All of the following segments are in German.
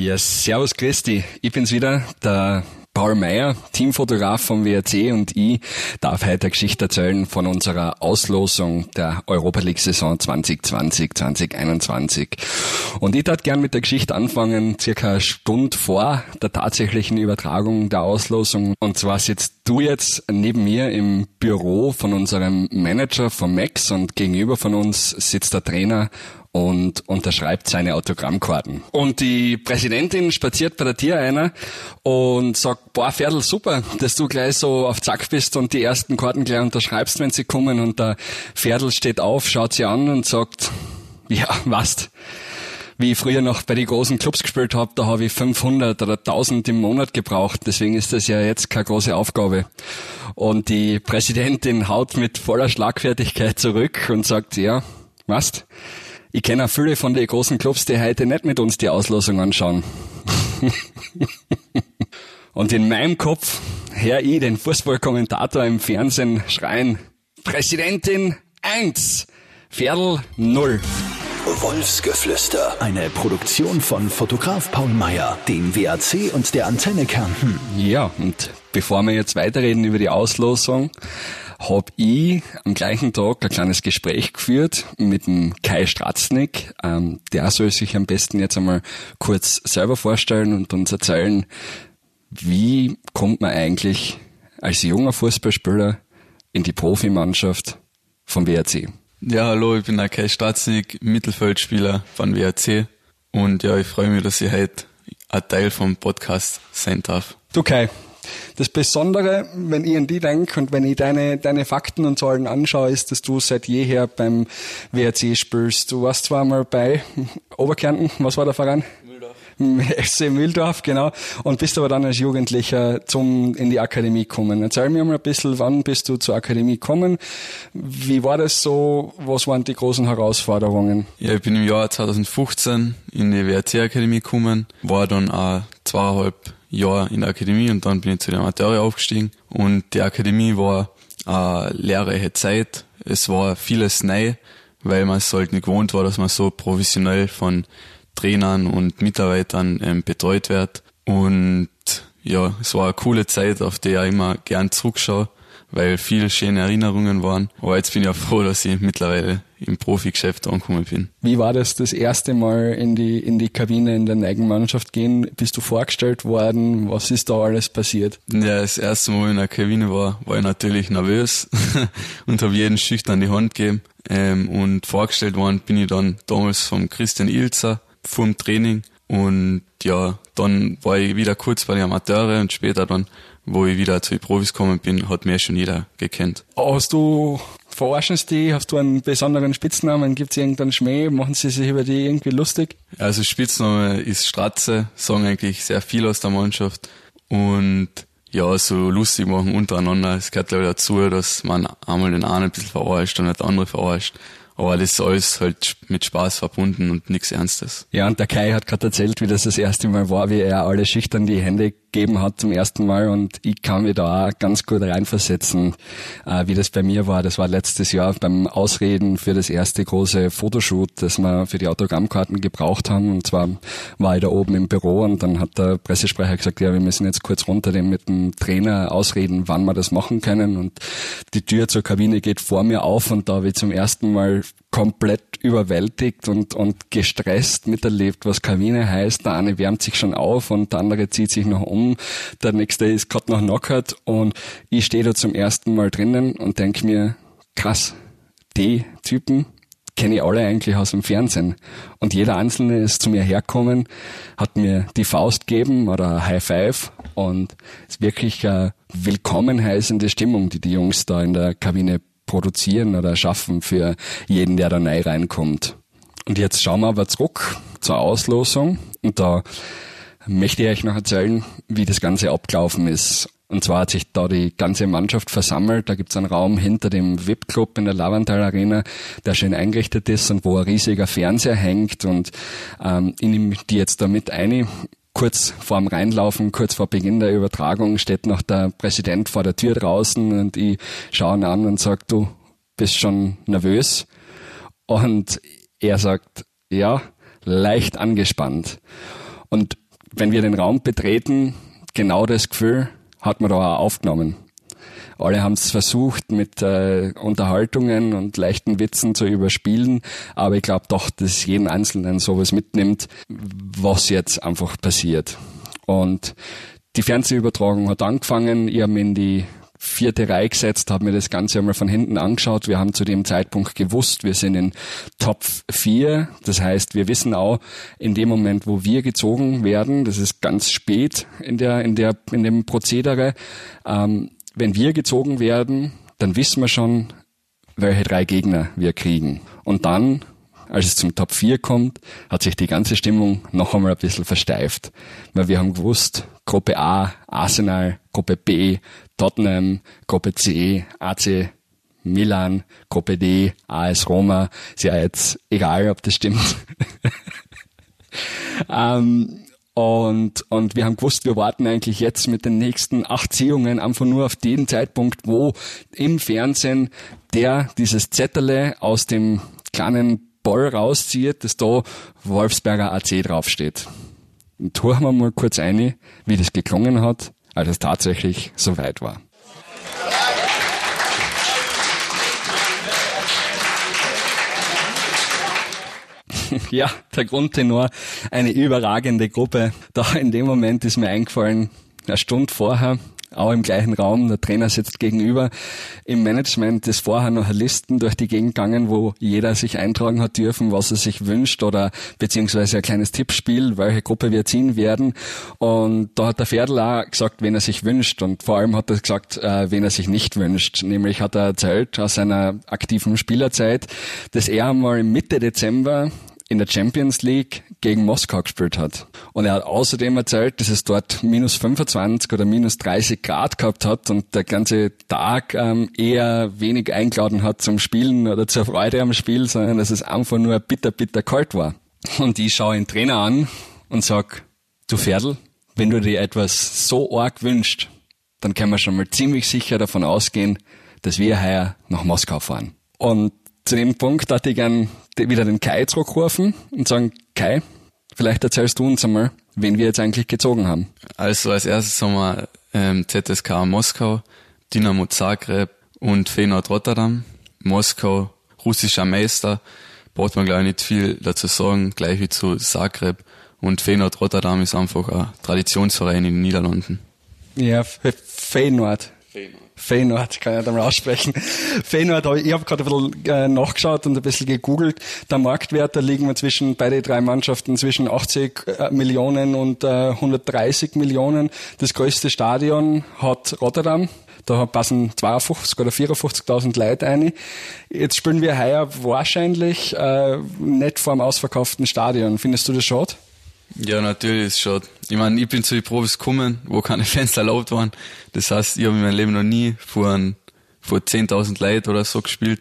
Ja, servus Christi. Ich bin's wieder, der Paul Meyer, Teamfotograf vom WRC und ich darf heute eine Geschichte erzählen von unserer Auslosung der Europa League Saison 2020, 2021. Und ich darf gern mit der Geschichte anfangen, circa eine Stunde vor der tatsächlichen Übertragung der Auslosung. Und zwar sitzt du jetzt neben mir im Büro von unserem Manager von Max und gegenüber von uns sitzt der Trainer und unterschreibt seine Autogrammkarten. Und die Präsidentin spaziert bei der Tür einer und sagt, boah, Pferdl, super, dass du gleich so auf Zack bist und die ersten Karten gleich unterschreibst, wenn sie kommen. Und der Pferdl steht auf, schaut sie an und sagt, ja, was? Wie ich früher noch bei den großen Clubs gespielt habe, da habe ich 500 oder 1000 im Monat gebraucht. Deswegen ist das ja jetzt keine große Aufgabe. Und die Präsidentin haut mit voller Schlagfertigkeit zurück und sagt, ja, was? Ich kenne auch viele von den großen Clubs, die heute nicht mit uns die Auslosung anschauen. Und in meinem Kopf höre ich den Fußballkommentator im Fernsehen schreien, Präsidentin 1, Pferdl 0. Wolfsgeflüster. Eine Produktion von Fotograf Paul Meyer, dem WAC und der Antenne Kärnten. Ja, und bevor wir jetzt weiterreden über die Auslosung, habe ich am gleichen Tag ein kleines Gespräch geführt mit dem Kai Stratznik. Ähm, der soll sich am besten jetzt einmal kurz selber vorstellen und uns erzählen, wie kommt man eigentlich als junger Fußballspieler in die Profimannschaft vom WRC? Ja, hallo, ich bin der Kai Stratznik, Mittelfeldspieler von WRC und ja, ich freue mich, dass ich heute ein Teil vom Podcast sein darf. Du Kai, das Besondere, wenn ich an die denke und wenn ich deine, deine Fakten und Zahlen anschaue, ist, dass du seit jeher beim WRC spielst. Du warst zwar mal bei Oberkärnten, was war der Verein? FC Mühldorf, genau. Und bist aber dann als Jugendlicher zum, in die Akademie gekommen. Erzähl mir mal ein bisschen, wann bist du zur Akademie gekommen? Wie war das so? Was waren die großen Herausforderungen? Ja, ich bin im Jahr 2015 in die WRC-Akademie gekommen, war dann auch zweieinhalb Jahr in der Akademie und dann bin ich zu den Amateure aufgestiegen. Und die Akademie war eine lehrreiche Zeit. Es war vieles neu, weil man es halt nicht gewohnt war, dass man so professionell von Trainern und Mitarbeitern ähm, betreut wird. Und ja, es war eine coole Zeit, auf die ich immer gern zurückschaue weil viele schöne Erinnerungen waren. Aber jetzt bin ich auch froh, dass ich mittlerweile im Profigeschäft angekommen bin. Wie war das das erste Mal in die, in die Kabine in der Eigenmannschaft gehen? Bist du vorgestellt worden? Was ist da alles passiert? Ja, das erste Mal in der Kabine war, war ich natürlich nervös und habe jeden schüchtern die Hand gegeben. Ähm, und vorgestellt worden bin ich dann damals vom Christian Ilzer vom Training und ja, dann war ich wieder kurz bei den Amateure und später dann wo ich wieder zu den Profis gekommen bin, hat mir schon jeder gekannt. Hast du, verarschen sie die? Hast du einen besonderen Spitznamen? Gibt es irgendeinen Schmäh? Machen sie sich über die irgendwie lustig? Also Spitzname ist Stratze, sagen eigentlich sehr viel aus der Mannschaft und ja, so lustig machen untereinander. Es gehört glaube ich dazu, dass man einmal den einen ein bisschen verarscht und nicht den anderen verarscht. Aber das ist alles halt mit Spaß verbunden und nichts Ernstes. Ja, und der Kai hat gerade erzählt, wie das das erste Mal war, wie er alle Schüchtern die Hände gegeben hat zum ersten Mal und ich kann mir da auch ganz gut reinversetzen, äh, wie das bei mir war. Das war letztes Jahr beim Ausreden für das erste große Fotoshoot, das wir für die Autogrammkarten gebraucht haben. Und zwar war ich da oben im Büro und dann hat der Pressesprecher gesagt, ja, wir müssen jetzt kurz runter mit dem Trainer ausreden, wann wir das machen können. Und die Tür zur Kabine geht vor mir auf und da habe ich zum ersten Mal komplett überwältigt und, und gestresst miterlebt, was Kabine heißt. Der eine wärmt sich schon auf und der andere zieht sich noch um. Der nächste ist gerade noch knockert und ich stehe da zum ersten Mal drinnen und denke mir, krass, die Typen kenne ich alle eigentlich aus dem Fernsehen. Und jeder Einzelne ist zu mir herkommen, hat mir die Faust gegeben oder High Five und es ist wirklich eine willkommen heißende Stimmung, die die Jungs da in der Kabine produzieren oder schaffen für jeden, der da neu reinkommt. Und jetzt schauen wir aber zurück zur Auslosung und da möchte ich euch noch erzählen, wie das Ganze abgelaufen ist. Und zwar hat sich da die ganze Mannschaft versammelt. Da gibt's einen Raum hinter dem VIP-Club in der Lavantal Arena, der schön eingerichtet ist und wo ein riesiger Fernseher hängt. Und ähm, ich nehme die jetzt da mit ein kurz vorm Reinlaufen, kurz vor Beginn der Übertragung, steht noch der Präsident vor der Tür draußen und ich schaue ihn an und sage, du bist schon nervös? Und er sagt, ja, leicht angespannt. Und wenn wir den Raum betreten, genau das Gefühl hat man da auch aufgenommen. Alle haben es versucht, mit äh, Unterhaltungen und leichten Witzen zu überspielen, aber ich glaube doch, dass jeden Einzelnen sowas mitnimmt, was jetzt einfach passiert. Und die Fernsehübertragung hat angefangen, ich habe in die vierte Reihe gesetzt, habe mir das Ganze einmal von hinten angeschaut. Wir haben zu dem Zeitpunkt gewusst, wir sind in Top 4. Das heißt, wir wissen auch in dem Moment, wo wir gezogen werden, das ist ganz spät in der, in der, in dem Prozedere, ähm, wenn wir gezogen werden, dann wissen wir schon, welche drei Gegner wir kriegen. Und dann, als es zum Top 4 kommt, hat sich die ganze Stimmung noch einmal ein bisschen versteift. Weil wir haben gewusst, Gruppe A, Arsenal, Gruppe B, Tottenham, Gruppe C, AC Milan, Gruppe D, AS Roma. Ist ja jetzt egal, ob das stimmt. ähm, und, und wir haben gewusst, wir warten eigentlich jetzt mit den nächsten acht Ziehungen einfach nur auf den Zeitpunkt, wo im Fernsehen der dieses Zetterle aus dem kleinen Ball rauszieht, dass da Wolfsberger AC draufsteht. Und tun wir mal kurz ein, wie das geklungen hat als es tatsächlich soweit war. ja, der Grundtenor, eine überragende Gruppe. Da in dem Moment ist mir eingefallen, eine Stunde vorher, auch im gleichen Raum, der Trainer sitzt gegenüber. Im Management ist vorher noch Listen durch die Gegend gegangen, wo jeder sich eintragen hat dürfen, was er sich wünscht oder beziehungsweise ein kleines Tippspiel, welche Gruppe wir ziehen werden. Und da hat der Pferdl auch gesagt, wen er sich wünscht und vor allem hat er gesagt, äh, wen er sich nicht wünscht. Nämlich hat er erzählt aus seiner aktiven Spielerzeit, dass er einmal Mitte Dezember in der Champions League gegen Moskau gespielt hat. Und er hat außerdem erzählt, dass es dort minus 25 oder minus 30 Grad gehabt hat und der ganze Tag ähm, eher wenig eingeladen hat zum Spielen oder zur Freude am Spiel, sondern dass es einfach nur bitter, bitter kalt war. Und ich schaue den Trainer an und sag, du Pferdl, wenn du dir etwas so arg wünscht, dann können wir schon mal ziemlich sicher davon ausgehen, dass wir heuer nach Moskau fahren. Und zu dem Punkt hatte ich gern wieder den Kai zurückrufen und sagen, Kai, vielleicht erzählst du uns einmal, wen wir jetzt eigentlich gezogen haben. Also als erstes haben wir ähm, ZSK Moskau, Dynamo Zagreb und Feyenoord Rotterdam. Moskau, russischer Meister, braucht man glaube ich nicht viel dazu sagen, gleich wie zu Zagreb. Und Feyenoord Rotterdam ist einfach ein Traditionsverein in den Niederlanden. Ja, Feyenoord. Feyenoord. Feyenoord, kann ich da mal aussprechen. Feyenoord, ich habe gerade ein bisschen äh, nachgeschaut und ein bisschen gegoogelt. Der Marktwert, da liegen wir zwischen, beide drei Mannschaften zwischen 80 äh, Millionen und äh, 130 Millionen. Das größte Stadion hat Rotterdam. Da passen 52 oder 54.000 Leute ein. Jetzt spielen wir heuer wahrscheinlich äh, nicht vor einem ausverkauften Stadion. Findest du das schade? Ja, natürlich ist es schade. Ich meine, ich bin zu den Profis gekommen, wo keine Fans erlaubt waren. Das heißt, ich habe in meinem Leben noch nie vor, vor 10.000 Leuten oder so gespielt.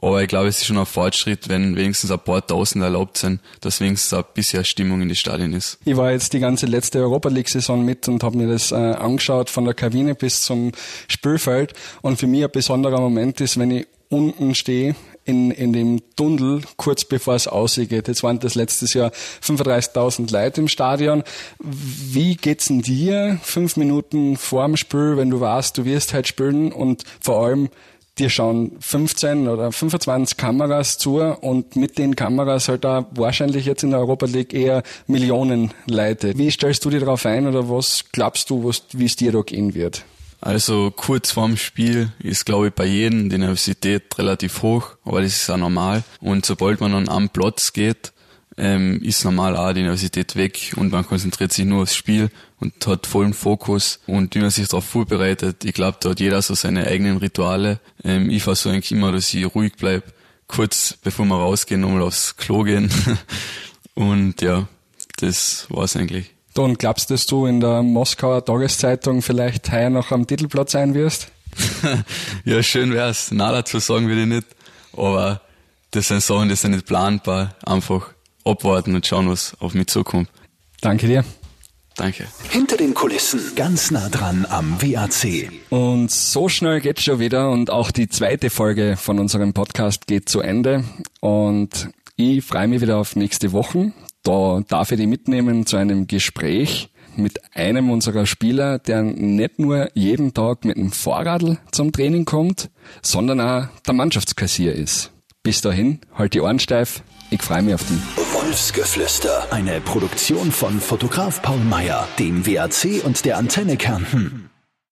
Aber ich glaube, es ist schon ein Fortschritt, wenn wenigstens ein paar Tausend erlaubt sind, dass wenigstens ein bisschen Stimmung in die Stadien ist. Ich war jetzt die ganze letzte Europa League-Saison mit und habe mir das äh, angeschaut, von der Kabine bis zum Spielfeld. Und für mich ein besonderer Moment ist, wenn ich unten stehe in, in dem Tunnel, kurz bevor es ausgeht. Jetzt waren das letztes Jahr 35.000 Leute im Stadion. Wie geht's denn dir fünf Minuten vor dem Spiel, wenn du weißt, du wirst halt spielen und vor allem dir schauen 15 oder 25 Kameras zu und mit den Kameras halt da wahrscheinlich jetzt in der Europa League eher Millionen Leute. Wie stellst du dir darauf ein oder was glaubst du, wie es dir da gehen wird? Also kurz vorm Spiel ist, glaube ich, bei jedem die Nervosität relativ hoch, aber das ist auch normal. Und sobald man dann am Platz geht, ähm, ist normal auch die Nervosität weg und man konzentriert sich nur aufs Spiel und hat vollen Fokus und wie man sich darauf vorbereitet. Ich glaube, da hat jeder so seine eigenen Rituale. Ähm, ich versuche eigentlich immer, dass ich ruhig bleib, kurz bevor wir rausgehen, nochmal aufs Klo gehen. und ja, das war's eigentlich. Don, glaubst du, dass du in der Moskauer Tageszeitung vielleicht heuer noch am Titelplatz sein wirst? ja, schön wär's. Na, dazu sagen würde ich nicht. Aber das sind Sachen, die sind nicht planbar. Einfach abwarten und schauen, was auf mich zukommt. Danke dir. Danke. Hinter den Kulissen, ganz nah dran am WAC. Und so schnell geht's schon wieder und auch die zweite Folge von unserem Podcast geht zu Ende. Und ich freue mich wieder auf nächste Woche Da darf ich die mitnehmen zu einem Gespräch mit einem unserer Spieler, der nicht nur jeden Tag mit dem Fahrradl zum Training kommt, sondern auch der Mannschaftskassier ist. Bis dahin, halt die Ohren steif. Ich freue mich auf die. Wolfsgeflüster, eine Produktion von Fotograf Paul Meyer, dem WAC und der Antenne Kärnten.